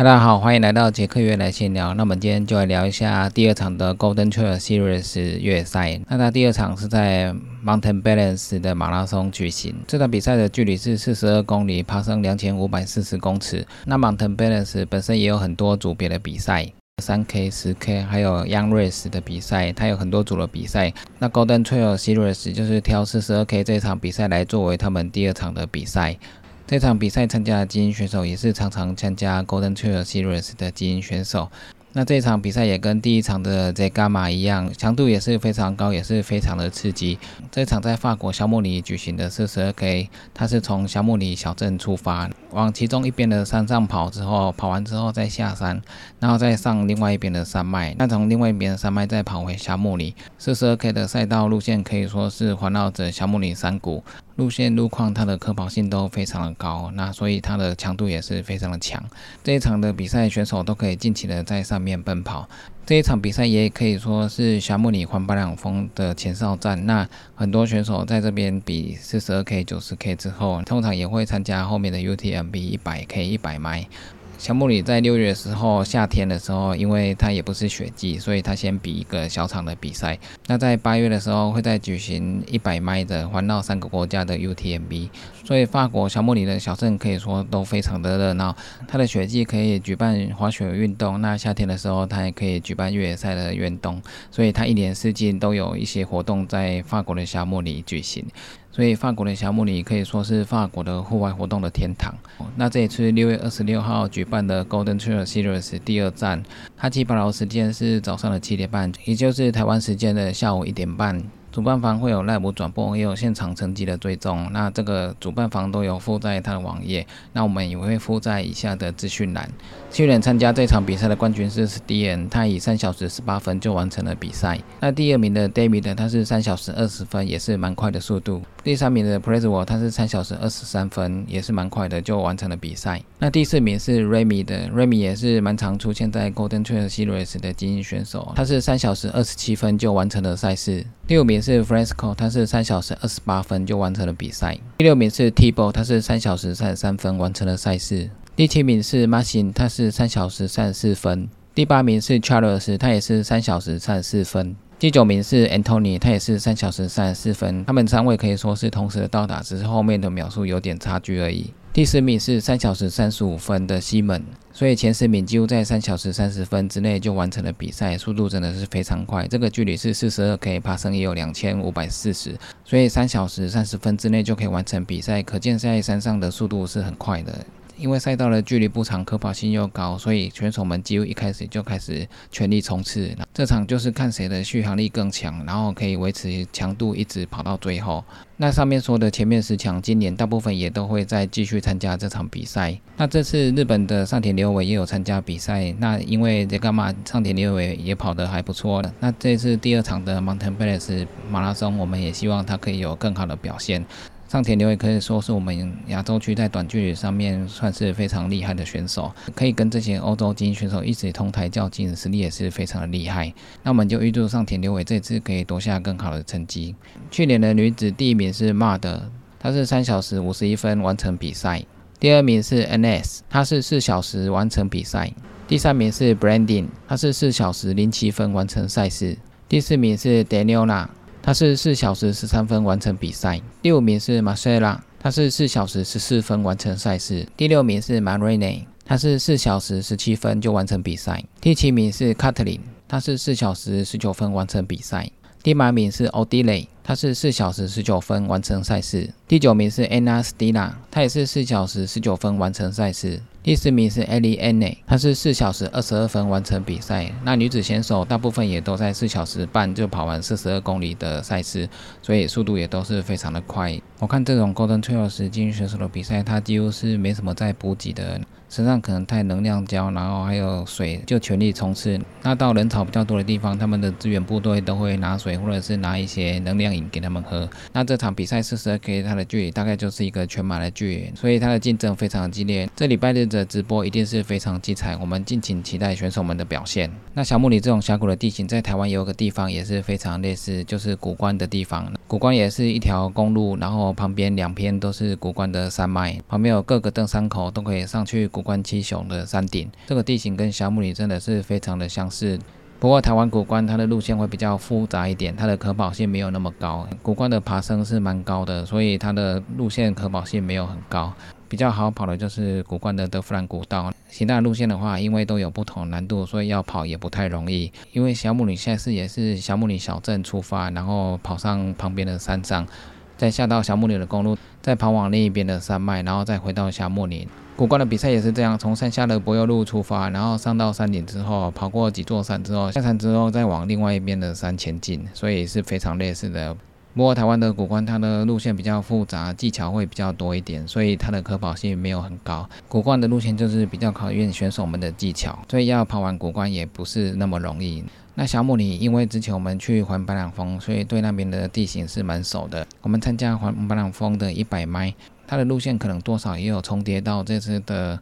大家好，欢迎来到杰克约来闲聊。那我们今天就来聊一下第二场的 Golden Trail Series 越野赛。那它第二场是在 Mountain Balance 的马拉松举行。这场比赛的距离是四十二公里，爬升两千五百四十公尺。那 Mountain Balance 本身也有很多组别的比赛，三 K、十 K，还有 Young Race 的比赛，它有很多组的比赛。那 Golden Trail Series 就是挑四十二 K 这场比赛来作为他们第二场的比赛。这场比赛参加的精英选手也是常常参加 Golden Trail Series 的精英选手。那这场比赛也跟第一场的 z gama 一样，强度也是非常高，也是非常的刺激。这场在法国小穆里举行的四十二 K，它是从小穆里小镇出发，往其中一边的山上跑之后，跑完之后再下山，然后再上另外一边的山脉，那从另外一边的山脉再跑回小穆里。四十二 K 的赛道路线可以说是环绕着小穆里山谷。路线路况，它的可跑性都非常的高，那所以它的强度也是非常的强。这一场的比赛，选手都可以尽情的在上面奔跑。这一场比赛也可以说是霞慕里环巴朗峰的前哨战。那很多选手在这边比四十二 K、九十 K 之后，通常也会参加后面的 UTMB 一百 K、一百迈。小木里在六月的时候，夏天的时候，因为它也不是雪季，所以它先比一个小场的比赛。那在八月的时候，会再举行一百迈的环绕三个国家的 UTMB。所以法国小木里的小镇可以说都非常的热闹。它的雪季可以举办滑雪运动，那夏天的时候它也可以举办越野赛的运动。所以它一年四季都有一些活动在法国的小穆里举行。所以法国的小木里可以说是法国的户外活动的天堂。那这一次六月二十六号举办的 Golden Trail Series 第二站，它起跑的时间是早上的七点半，也就是台湾时间的下午一点半。主办方会有 live 转播，也有现场成绩的追踪。那这个主办方都有附在他的网页，那我们也会附在以下的资讯栏。去年参加这场比赛的冠军是 s t n 他以三小时十八分就完成了比赛。那第二名的 David，他是三小时二十分，也是蛮快的速度。第三名的 p r e s w 他是三小时二十三分，也是蛮快的就完成了比赛。那第四名是 Remy 的，Remy 也是蛮常出现在 Golden Trail Series 的精英选手，他是三小时二十七分就完成了赛事。第五名是 Francisco，他是三小时二十八分就完成了比赛。第六名是 Tibo，他是三小时三十三分完成了赛事。第七名是 m a s i n 他是三小时三十四分。第八名是 Charles，他也是三小时三十四分。第九名是 Antony，他也是三小时三十四分。他们三位可以说是同时到达，只是后面的秒数有点差距而已。第十名是三小时三十五分的西门，所以前十名几乎在三小时三十分之内就完成了比赛，速度真的是非常快。这个距离是四十二 K，爬升也有两千五百四十，所以三小时三十分之内就可以完成比赛，可见在山上的速度是很快的。因为赛道的距离不长，可跑性又高，所以选手们几乎一开始就开始全力冲刺。这场就是看谁的续航力更强，然后可以维持强度一直跑到最后。那上面说的前面十强，今年大部分也都会再继续参加这场比赛。那这次日本的上田刘伟也有参加比赛。那因为这个嘛，上田刘伟也跑得还不错的。那这次第二场的 Mountain Balance 马拉松，我们也希望他可以有更好的表现。上田刘也可以说是我们亚洲区在短距离上面算是非常厉害的选手，可以跟这些欧洲精英选手一起同台较劲，实力也是非常的厉害。那我们就预祝上田刘伟这次可以夺下更好的成绩。去年的女子第一名是 Mad，她是三小时五十一分完成比赛。第二名是 NS，她是四小时完成比赛。第三名是 Branding，她是四小时零七分完成赛事。第四名是 Daniela。他是四小时十三分完成比赛。第五名是马塞拉，他是四小时十四分完成赛事。第六名是马瑞内，他是四小时十七分就完成比赛。第七名是卡特琳，他是四小时十九分完成比赛。第八名是奥迪雷，他是四小时十九分完成赛事。第九名是安娜斯蒂娜，他也是四小时十九分完成赛事。第四名是 Ellie Anne，她是四小时二十二分完成比赛。那女子选手大部分也都在四小时半就跑完四十二公里的赛事，所以速度也都是非常的快。我看这种 Golden Trail 精英选手的比赛，她几乎是没什么在补给的。身上可能带能量胶，然后还有水，就全力冲刺。那到人潮比较多的地方，他们的支援部队都会拿水或者是拿一些能量饮给他们喝。那这场比赛四十二 K，它的距离大概就是一个全马的距离，所以它的竞争非常激烈。这礼拜日的直播一定是非常精彩，我们敬请期待选手们的表现。那小木里这种峡谷的地形，在台湾也有个地方也是非常类似，就是古关的地方。古关也是一条公路，然后旁边两边都是古关的山脉，旁边有各个登山口都可以上去古古关七雄的山顶。这个地形跟小木里真的是非常的相似。不过台湾古关它的路线会比较复杂一点，它的可跑性没有那么高。古关的爬升是蛮高的，所以它的路线可跑性没有很高。比较好跑的就是古关的德弗兰古道。其他路线的话，因为都有不同难度，所以要跑也不太容易。因为小木里下次也是小木里小镇出发，然后跑上旁边的山上，再下到小木里的公路，再跑往另一边的山脉，然后再回到小木林。古关的比赛也是这样，从山下的柏油路出发，然后上到山顶之后，跑过几座山之后，下山之后再往另外一边的山前进，所以是非常类似的。不过台湾的古关它的路线比较复杂，技巧会比较多一点，所以它的可跑性没有很高。古关的路线就是比较考验选手们的技巧，所以要跑完古关也不是那么容易。那小木里，因为之前我们去环白朗峰，所以对那边的地形是蛮熟的。我们参加环白朗峰的一百迈。它的路线可能多少也有重叠到这次的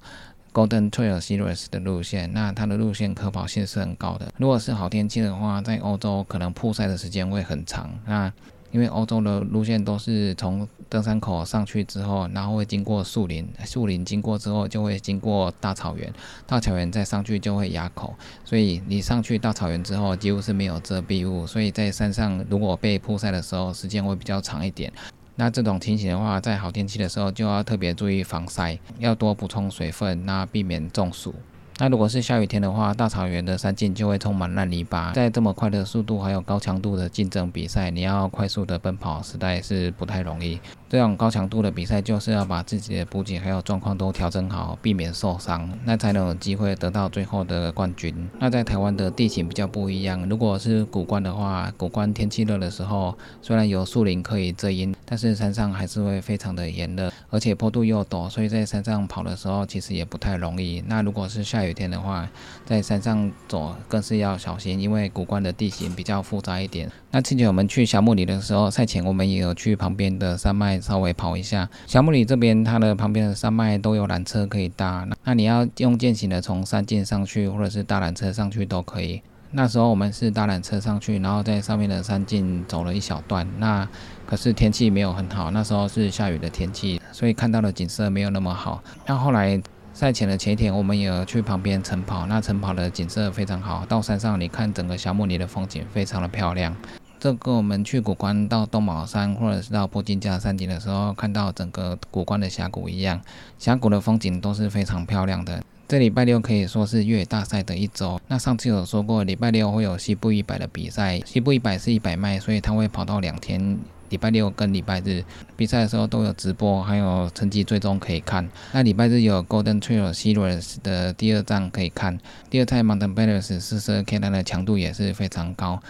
Golden Trail Series 的路线，那它的路线可跑性是很高的。如果是好天气的话，在欧洲可能铺赛的时间会很长。那因为欧洲的路线都是从登山口上去之后，然后会经过树林，树林经过之后就会经过大草原，大草原再上去就会垭口，所以你上去大草原之后几乎是没有遮蔽物，所以在山上如果被曝晒的时候，时间会比较长一点。那这种情形的话，在好天气的时候就要特别注意防晒，要多补充水分，那避免中暑。那如果是下雨天的话，大草原的山径就会充满烂泥巴，在这么快的速度还有高强度的竞争比赛，你要快速的奔跑，实在是不太容易。这种高强度的比赛，就是要把自己的补给还有状况都调整好，避免受伤，那才能有机会得到最后的冠军。那在台湾的地形比较不一样，如果是古关的话，古关天气热的时候，虽然有树林可以遮阴，但是山上还是会非常的炎热，而且坡度又陡，所以在山上跑的时候其实也不太容易。那如果是下雨天的话，在山上走更是要小心，因为古关的地形比较复杂一点。那之前我们去小木里的时候，赛前我们也有去旁边的山脉稍微跑一下。小木里这边它的旁边的山脉都有缆车可以搭，那你要用健行的从山径上去，或者是搭缆车上去都可以。那时候我们是搭缆车上去，然后在上面的山径走了一小段。那可是天气没有很好，那时候是下雨的天气，所以看到的景色没有那么好。那后来赛前的前一天，我们也去旁边晨跑，那晨跑的景色非常好，到山上你看整个小木里的风景非常的漂亮。这跟我们去古关到东卯山，或者是到波金加山顶的时候，看到整个古关的峡谷一样，峡谷的风景都是非常漂亮的。这礼拜六可以说是越野大赛的一周。那上次有说过，礼拜六会有西部一百的比赛，西部一百是一百迈，所以它会跑到两天，礼拜六跟礼拜日比赛的时候都有直播，还有成绩最终可以看。那礼拜日有 Golden Trail Series 的第二站可以看，第二站 Mountain b a l a n c 四十二 K 的强度也是非常高。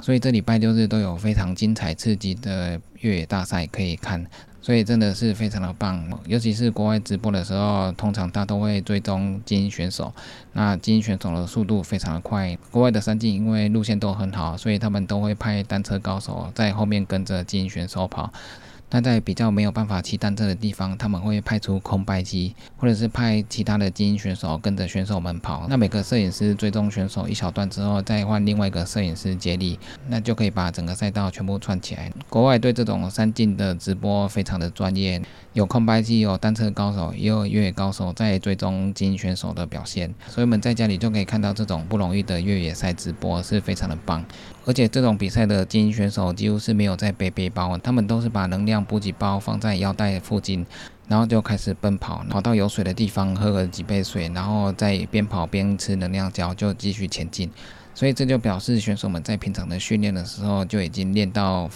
所以这礼拜六日都有非常精彩刺激的越野大赛可以看，所以真的是非常的棒。尤其是国外直播的时候，通常他都会追踪精英选手，那精英选手的速度非常的快。国外的山径因为路线都很好，所以他们都会派单车高手在后面跟着精英选手跑。那在比较没有办法骑单车的地方，他们会派出空白机，或者是派其他的精英选手跟着选手们跑。那每个摄影师追踪选手一小段之后，再换另外一个摄影师接力，那就可以把整个赛道全部串起来。国外对这种三进的直播非常的专业，有空白机，有单车高手，也有越野高手在追踪精英选手的表现。所以我们在家里就可以看到这种不容易的越野赛直播，是非常的棒。而且这种比赛的精英选手几乎是没有在背背包，他们都是把能量补给包放在腰带附近，然后就开始奔跑，跑到有水的地方喝了几杯水，然后再边跑边吃能量胶，就继续前进。所以这就表示选手们在平常的训练的时候就已经练到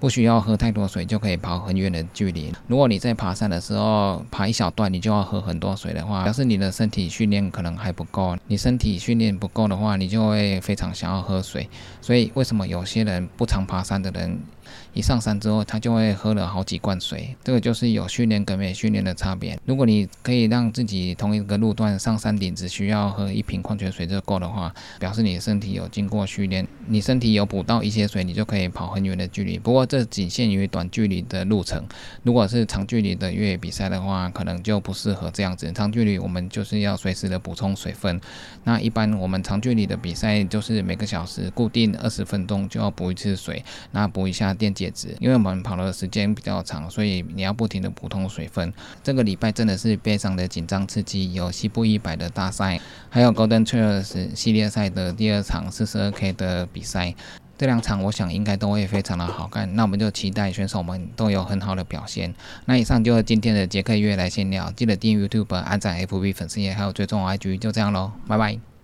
不需要喝太多水就可以跑很远的距离。如果你在爬山的时候爬一小段你就要喝很多水的话，表示你的身体训练可能还不够。你身体训练不够的话，你就会非常想要喝水。所以为什么有些人不常爬山的人？一上山之后，他就会喝了好几罐水，这个就是有训练跟没训练的差别。如果你可以让自己同一个路段上山顶只需要喝一瓶矿泉水就够的话，表示你身体有经过训练，你身体有补到一些水，你就可以跑很远的距离。不过这仅限于短距离的路程。如果是长距离的越野比赛的话，可能就不适合这样子。长距离我们就是要随时的补充水分。那一般我们长距离的比赛就是每个小时固定二十分钟就要补一次水，那补一下电解质，因为我们跑的时间比较长，所以你要不停的补充水分。这个礼拜真的是非常的紧张刺激，有西部一百的大赛，还有 Golden Trails 系列赛的第二场四十二 K 的比赛。这两场我想应该都会非常的好看，那我们就期待选手们都有很好的表现。那以上就是今天的杰克约来闲聊，记得订阅 YouTube、按赞 FB 粉丝页，还有追踪 IG，就这样喽，拜拜。